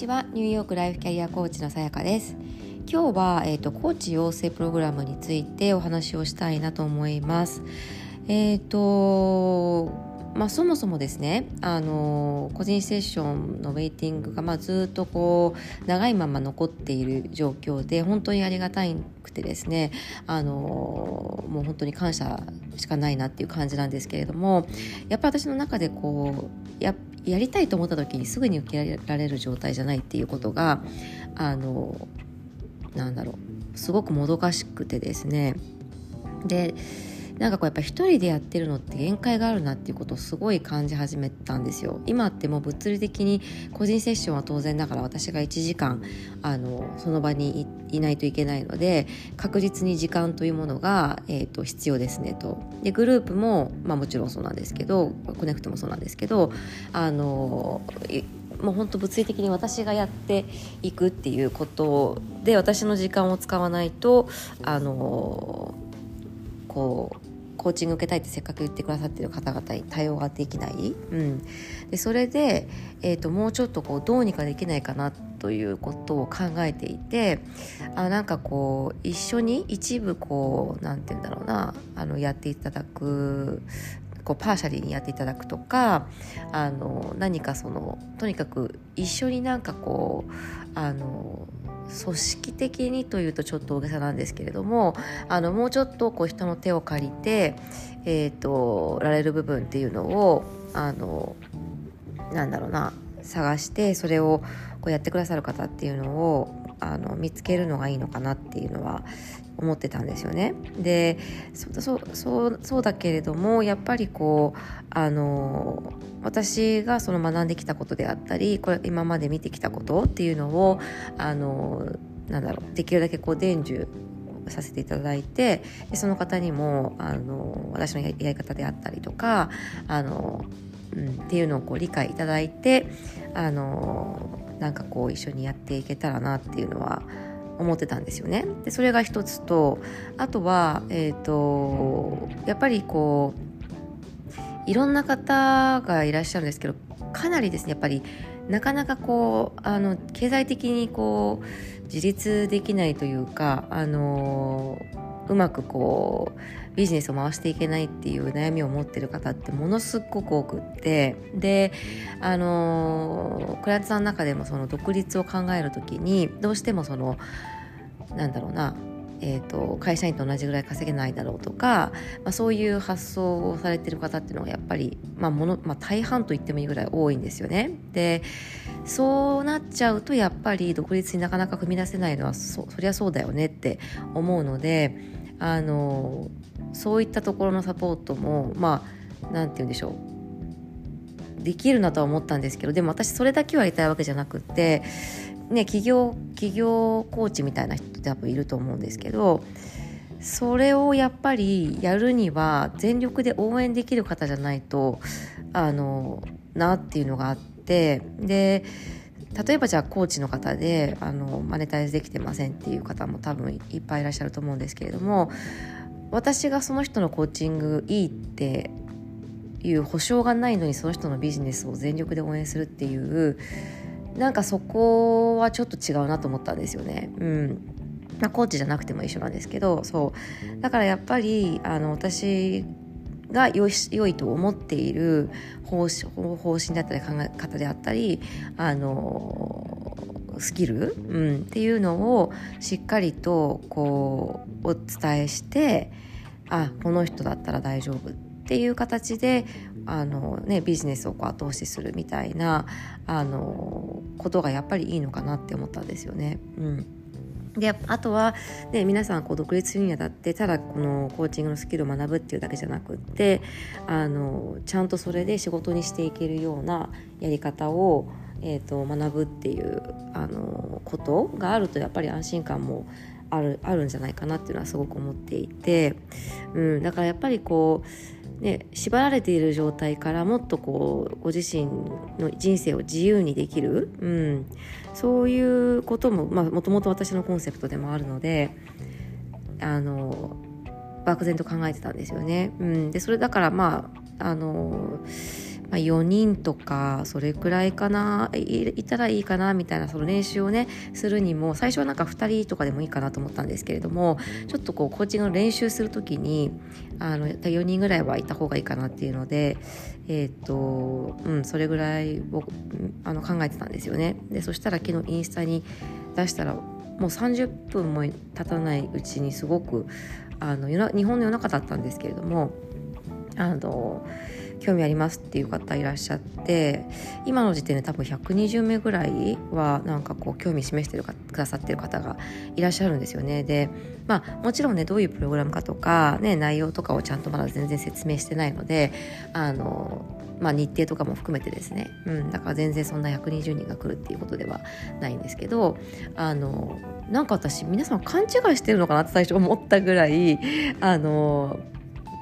ちは。ニューヨークライフキャリアコーチのさやかです。今日は、えーと、コーチ養成プログラムについてお話をしたいなと思います。えっ、ー、とまあ、そもそもですねあの個人セッションのウェイティングが、まあ、ずっとこう長いまま残っている状況で本当にありがたくてですねあのもう本当に感謝しかないなっていう感じなんですけれどもやっぱり私の中でこうややりたいと思った時にすぐに受けられる状態じゃないっていうことがあのなんだろうすごくもどかしくてですね。でなんかこうやっぱ一人でやってるのって限界があるなっていうことをすごい感じ始めたんですよ。今ってもう物理的に個人セッションは当然ながら私が1時間あのその場にいないといけないので確実に時間というものが、えーと、必要ですねと。でグループも、まあ、もちろんそうなんですけどコネクトもそうなんですけどあのもう本当物理的に私がやっていくっていうことで私の時間を使わないとあのこうコーチング受けたいってせっかく言ってくださってる方々に対応ができない、うん、でそれで、えーと、もうちょっとこうどうにかできないかなということを考えていてあなんかこう一緒に一部こうなんて言うんだろうなあのやっていただくこうパーシャリーにやっていただくとかあの何かそのとにかく一緒になんかこうあの組織的にというとちょっと大げさなんですけれどもあのもうちょっとこう人の手を借りて、えーと、られる部分っていうのをあのなんだろうな探してそれをこうやってくださる方っていうのをあの見つけるのがいいのかなっていうのは思ってたんですよね。でそそうそうだけれどもやっぱりこうあの私がその学んできたことであったりこれ今まで見てきたことっていうのをあのなんだろうできるだけこう伝授させていただいてでその方にもあの私のやり方であったりとかあの、うん、っていうのをこう理解いただいてあのなんかこう一緒にやっていけたらなっていうのは思ってたんですよね。でそれが一つとあとは、えーと、やっぱりこういろんな方がいらっしゃるんですけどかなりですねやっぱりなかなかこうあの経済的にこう自立できないというかあのうまくこうビジネスを回していけないっていう悩みを持ってる方ってものすごく多くってであのクライアントさんの中でもその独立を考える時にどうしてもそのなんだろうなえーと、会社員と同じぐらい稼げないだろうとか、まあ、そういう発想をされてる方っていうのがやっぱり、まあものまあ、大半と言ってもいいぐらい多いんですよね。でそうなっちゃうとやっぱり独立になかなか踏み出せないのはそそりゃそうだよねって思うのであのそういったところのサポートもまあ何て言うんでしょう。できるなとは思ったんですけどでも私それだけはやりたいわけじゃなくてね企業企業コーチみたいな人って多分いると思うんですけどそれをやっぱりやるには全力で応援できる方じゃないとあのなっていうのがあってで例えばじゃあコーチの方であのマネタイズできてませんっていう方も多分いっぱいいらっしゃると思うんですけれども私がその人のコーチングいいっていう保証がないのにその人のビジネスを全力で応援するっていうなんかそこはちょっと違うなと思ったんですよね。うんまあ、コーチじゃなくても一緒なんですけどそうだからやっぱりあの私が良い良いと思っている方方針だったり考え方であったりあのスキル、うん、っていうのをしっかりとこうお伝えしてあこの人だったら大丈夫っていう形であの、ね、ビジネスをこう後押しするみたいなあのことがやっぱりいいのかなって思ったんですよね。うん。であとは、ね、皆さんこう独立するにあたってただこのコーチングのスキルを学ぶっていうだけじゃなくってあのちゃんとそれで仕事にしていけるようなやり方を、えーと、学ぶっていうあのことがあるとやっぱり安心感もあるあるんじゃないかなっていうのはすごく思っていて、うん、だからやっぱりこうね、縛られている状態からもっとこうご自身の人生を自由にできる、うん、そういうことももともと私のコンセプトでもあるのであの漠然と考えてたんですよね。うん、でそれだからまああのまあ、4人とかそれくらいかないたらいいかなみたいなその練習をねするにも最初はなんか2人とかでもいいかなと思ったんですけれどもちょっとこうコーチングの練習する時にあの4人ぐらいはいた方がいいかなっていうのでえっ、ー、とうんそれぐらいをあの考えてたんですよね。でそしたら昨日インスタに出したらもう30分も経たないうちにすごくあの日本の夜中だったんですけれどもあの興味ありますっていう方いらっしゃって今の時点で多分120名ぐらいはなんかこう興味示してるかくださってる方がいらっしゃるんですよね。でまあもちろんねどういうプログラムかとか、ね、内容とかをちゃんとまだ全然説明してないのであのまあ、日程とかも含めてですね、うん、だから全然そんな120人が来るっていうことではないんですけどあのなんか私皆さん勘違いしてるのかなって最初思ったぐらいあの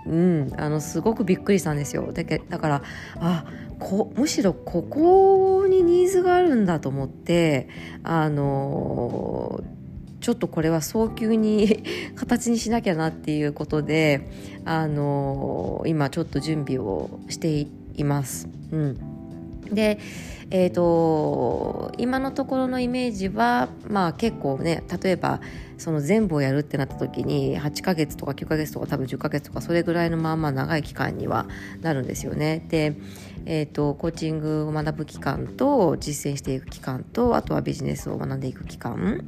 うん、あのすごくびっくりしたんですよだけだからあこむしろここにニーズがあるんだと思ってあのちょっとこれは早急に 形にしなきゃなっていうことであの今ちょっと準備をしています。うんでえーと、今のところのイメージは、まあ、結構ね例えばその全部をやるってなった時に8ヶ月とか9ヶ月とか多分10ヶ月とかそれぐらいのまあまあ長い期間にはなるんですよね。で、えーと、コーチングを学ぶ期間と実践していく期間とあとはビジネスを学んでいく期間、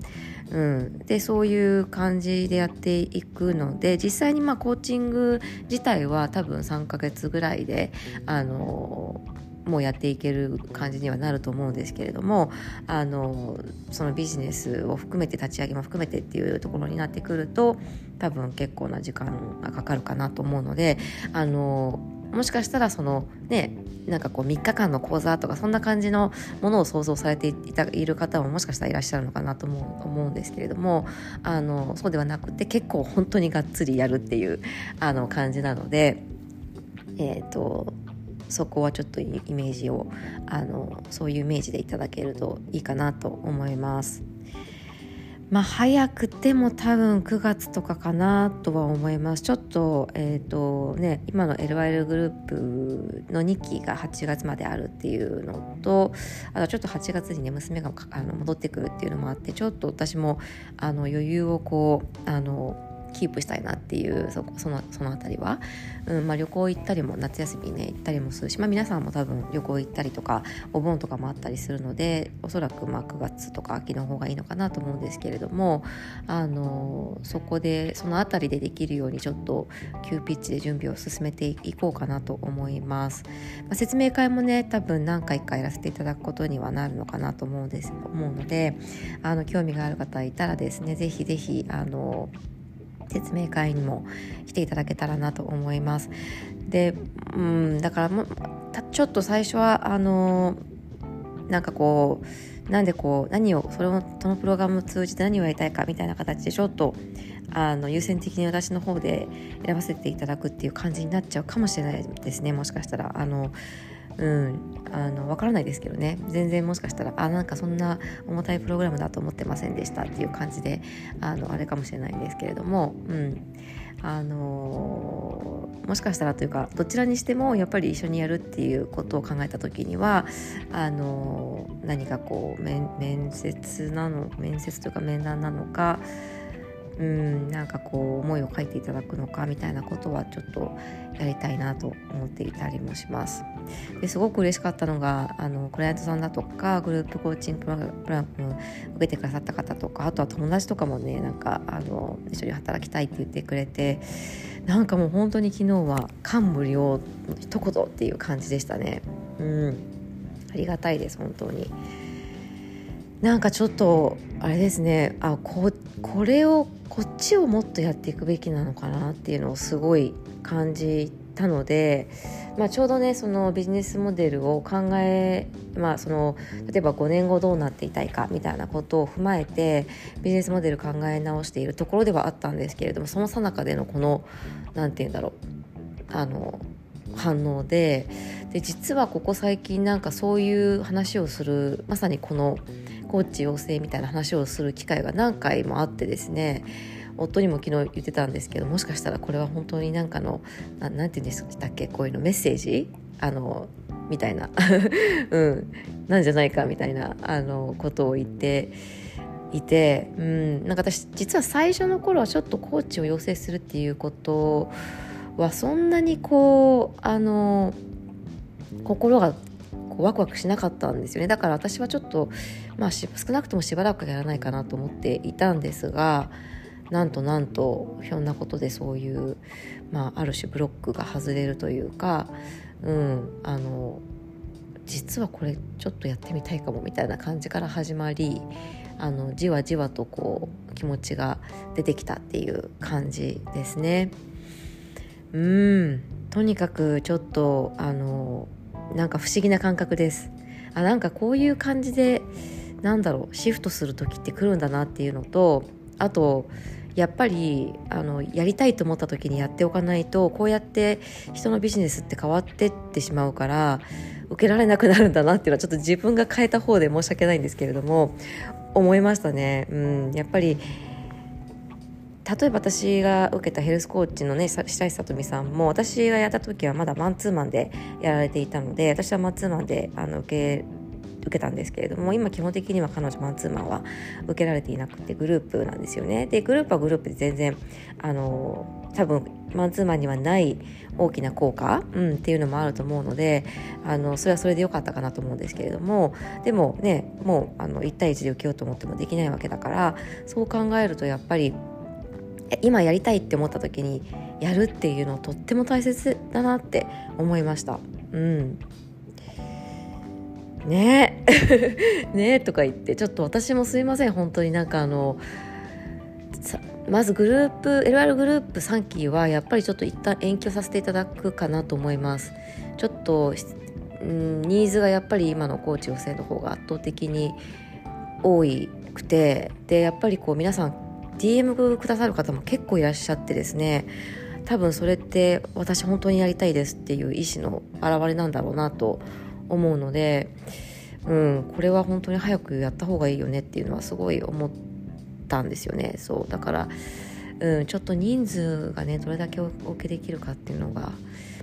うん、でそういう感じでやっていくので実際にまあコーチング自体は多分3ヶ月ぐらいであのもうやっていける感じにはなると思うんですけれどもあのそのビジネスを含めて立ち上げも含めてっていうところになってくると多分結構な時間がかかるかなと思うのであのもしかしたらそのねなんかこう3日間の講座とかそんな感じのものを想像されていたいる方ももしかしたらいらっしゃるのかなと思う思うんですけれどもあのそうではなくて結構本当にがっつりやるっていうあの感じなので。えーとそこはちょっとイメージをあのそういうイメージでいただけるといいかなと思います。まあ、早くても多分9月とかかなとは思います。ちょっと、えっ、ー、とね、今の LYL グループの2期が8月まであるっていうのと、あとちょっと8月にね、娘があの戻ってくるっていうのもあって、ちょっと私もあの余裕をこう、あの、キープしたいなっていうそそのその辺りは、うんまあ、旅行行ったりも夏休みね行ったりもするし、まあ、皆さんも多分旅行行ったりとかお盆とかもあったりするのでおそらくまあ9月とか秋の方がいいのかなと思うんですけれどもあのそこでその辺りでできるようにちょっと急ピッチで準備を進めていこうかなと思います、まあ、説明会もね多分何回かやらせていただくことにはなるのかなと思うんです思うのであの興味がある方いたらですねぜひぜひあの説明会にも来ていただけたらなと思います。で、うん、だからもちょっと最初はあのなんかこうなんでこう何をそれをそのプログラムを通じて何をやりたいかみたいな形でちょっとあの優先的に私の方で選ばせていただくっていう感じになっちゃうかもしれないですねもしかしたらあのうん、あの分からないですけどね。全然もしかしたらあなんかそんな重たいプログラムだと思ってませんでしたっていう感じであのあれかもしれないんですけれども、うん、あのもしかしたらというかどちらにしてもやっぱり一緒にやるっていうことを考えた時にはあの何かこう面接なの面接というか面談なのかうんなんかこう思いを書いていただくのかみたいなことはちょっとやりたいなと思っていたりもします。ですごく嬉しかったのがあのクライアントさんだとかグループコーチングプログラム受けてくださった方とかあとは友達とかもねなんかあの一緒に働きたいって言ってくれてなんかもう本当に昨日は感無量の一言っていう感じでしたね。うん。ありがたいです本当に。なんかちょっとあれですね。あここれをこっちをもっとやっていくべきなのかなっていうのをすごい感じたので、まあ、ちょうどねそのビジネスモデルを考え、まあ、その例えば5年後どうなっていたいかみたいなことを踏まえてビジネスモデル考え直しているところではあったんですけれどもそのさなかでのこの何て言うんだろうあの反応でで実はここ最近なんかそういう話をするまさにこのコーチ養成みたいな話をする機会が何回もあってですね夫にも昨日言ってたんですけどもしかしたらこれは本当になんかの何て言うんでしたっけ？こういうのメッセージ？あのみたいな、うん、なんじゃないかみたいなあのことを言っていて、うん、なんか私実は最初の頃はちょっとコーチを養成するっていうことはそんなにこうあの心がこうワクワクしなかったんですよね。だから私はちょっと、まあ、少なくともしばらくやらないかなと思っていたんですがなんとなんとひょんなことでそういう、まあ、ある種ブロックが外れるというか、うん、あの実はこれちょっとやってみたいかもみたいな感じから始まりあのじわじわとこう気持ちが出てきたっていう感じですね。うんとにかくちょっとあのなんか不思議な感覚です。あなんかこういう感じでなんだろうシフトする時って来るんだなっていうのとあとやっぱりあのやりたいと思った時にやっておかないとこうやって人のビジネスって変わってってしまうから受けられなくなるんだなっていうのはちょっと自分が変えた方で申し訳ないんですけれども思いましたね。うん、やっぱり例えば私が受けたヘルスコーチのね白石さとみさんも私がやった時はまだマンツーマンでやられていたので私はマンツーマンであの受け受けたんですけれども今基本的には彼女マンツーマンは受けられていなくてグループなんですよねでグループはグループで全然あの多分マンツーマンにはない大きな効果、うん、っていうのもあると思うのであのそれはそれで良かったかなと思うんですけれどもでもねもうあの1対1で受けようと思ってもできないわけだからそう考えるとやっぱり今やりたいって思った時にやるっていうのとっても大切だなって思いました。うんね。え ねえとか言ってちょっと私もすいません。本当になんかあのまずグループ LR グループ3期はやっぱりちょっと一旦延期をさせていただくかなと思います。ちょっと、うん、ニーズがやっぱり今のコーチ養成の方が圧倒的に多くてでやっぱりこう皆さん DM くださる方も結構いらっしゃってですね。多分それって私本当にやりたいですっていう意思の表れなんだろうなと思います思うので、うん、これは本当に早くやった方がいいよねっていうのはすごい思ったんですよね。そうだから、うん、ちょっと人数がねどれだけお受けできるかっていうのが、ま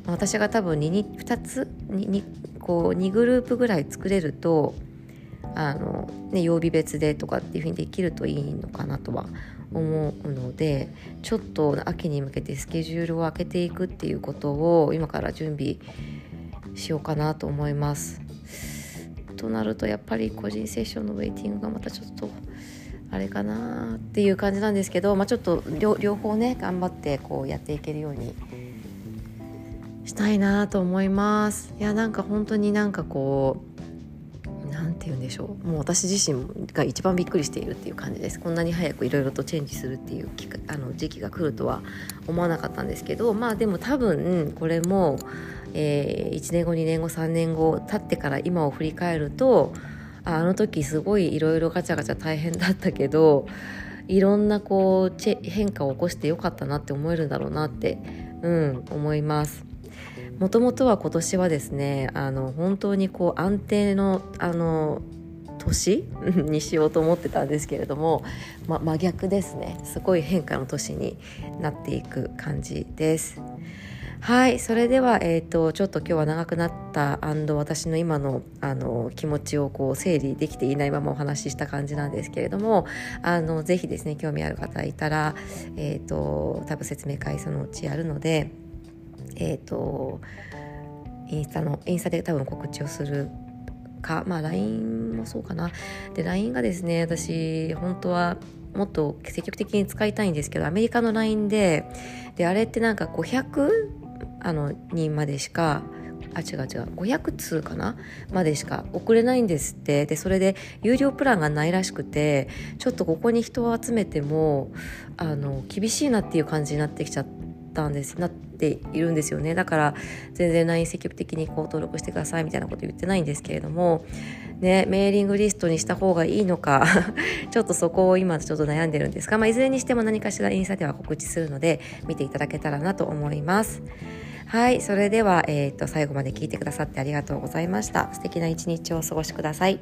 あ、私が多分 2, 2つ 2, こう2グループぐらい作れるとあの、ね、曜日別でとかっていうふうにできるといいのかなとは思うのでちょっと秋に向けてスケジュールを空けていくっていうことを今から準備しようかなと思います。となるとやっぱり個人セッションのウェイティングがまたちょっとあれかなっていう感じなんですけど、まあ、ちょっと両方ね頑張ってこうやっていけるようにしたいなと思います。いやなんか本当になんかこう何て言うんでしょうもう私自身が一番びっくりしているっていう感じですこんなに早くいろいろとチェンジするっていうあの時期が来るとは思わなかったんですけどまあでも多分これもえー、1年後2年後3年後経ってから今を振り返るとあの時すごいいろいろガチャガチャ大変だったけどいろんなこう変化を起こしてよかったなって思えるんだろうなって、うん、思います。もともとは今年はですねあの本当にこう安定のあの年？にしようと思ってたんですけれども、ま、真逆ですね。すごい変化の年になっていく感じです。はいそれでは、えーと、ちょっと今日は長くなった私の今のあの気持ちをこう整理できていないままお話しした感じなんですけれどもあのぜひですね興味ある方いたら、えーと、多分説明会そのうちやるのでえっ、ー、とインスタのインスタで多分告知をするかまあ LINE もそうかな。で LINE がですね私本当はもっと積極的に使いたいんですけどアメリカの LINE でであれってなんか500あの人までしかあ違う違う500通かな？までしか送れないんですって。でそれで有料プランがないらしくてちょっとここに人を集めてもあの厳しいなっていう感じになってきちゃってたんですなっているんですよねだから全然 LINE 積極的にこう登録してくださいみたいなこと言ってないんですけれどもね、メーリングリストにした方がいいのか ちょっとそこを今ちょっと悩んでるんですが、まあ、いずれにしても何かしらインスタでは告知するので見ていただけたらなと思います。はい、それでは、えーと、最後まで聞いてくださってありがとうございました。素敵な一日をお過ごしください。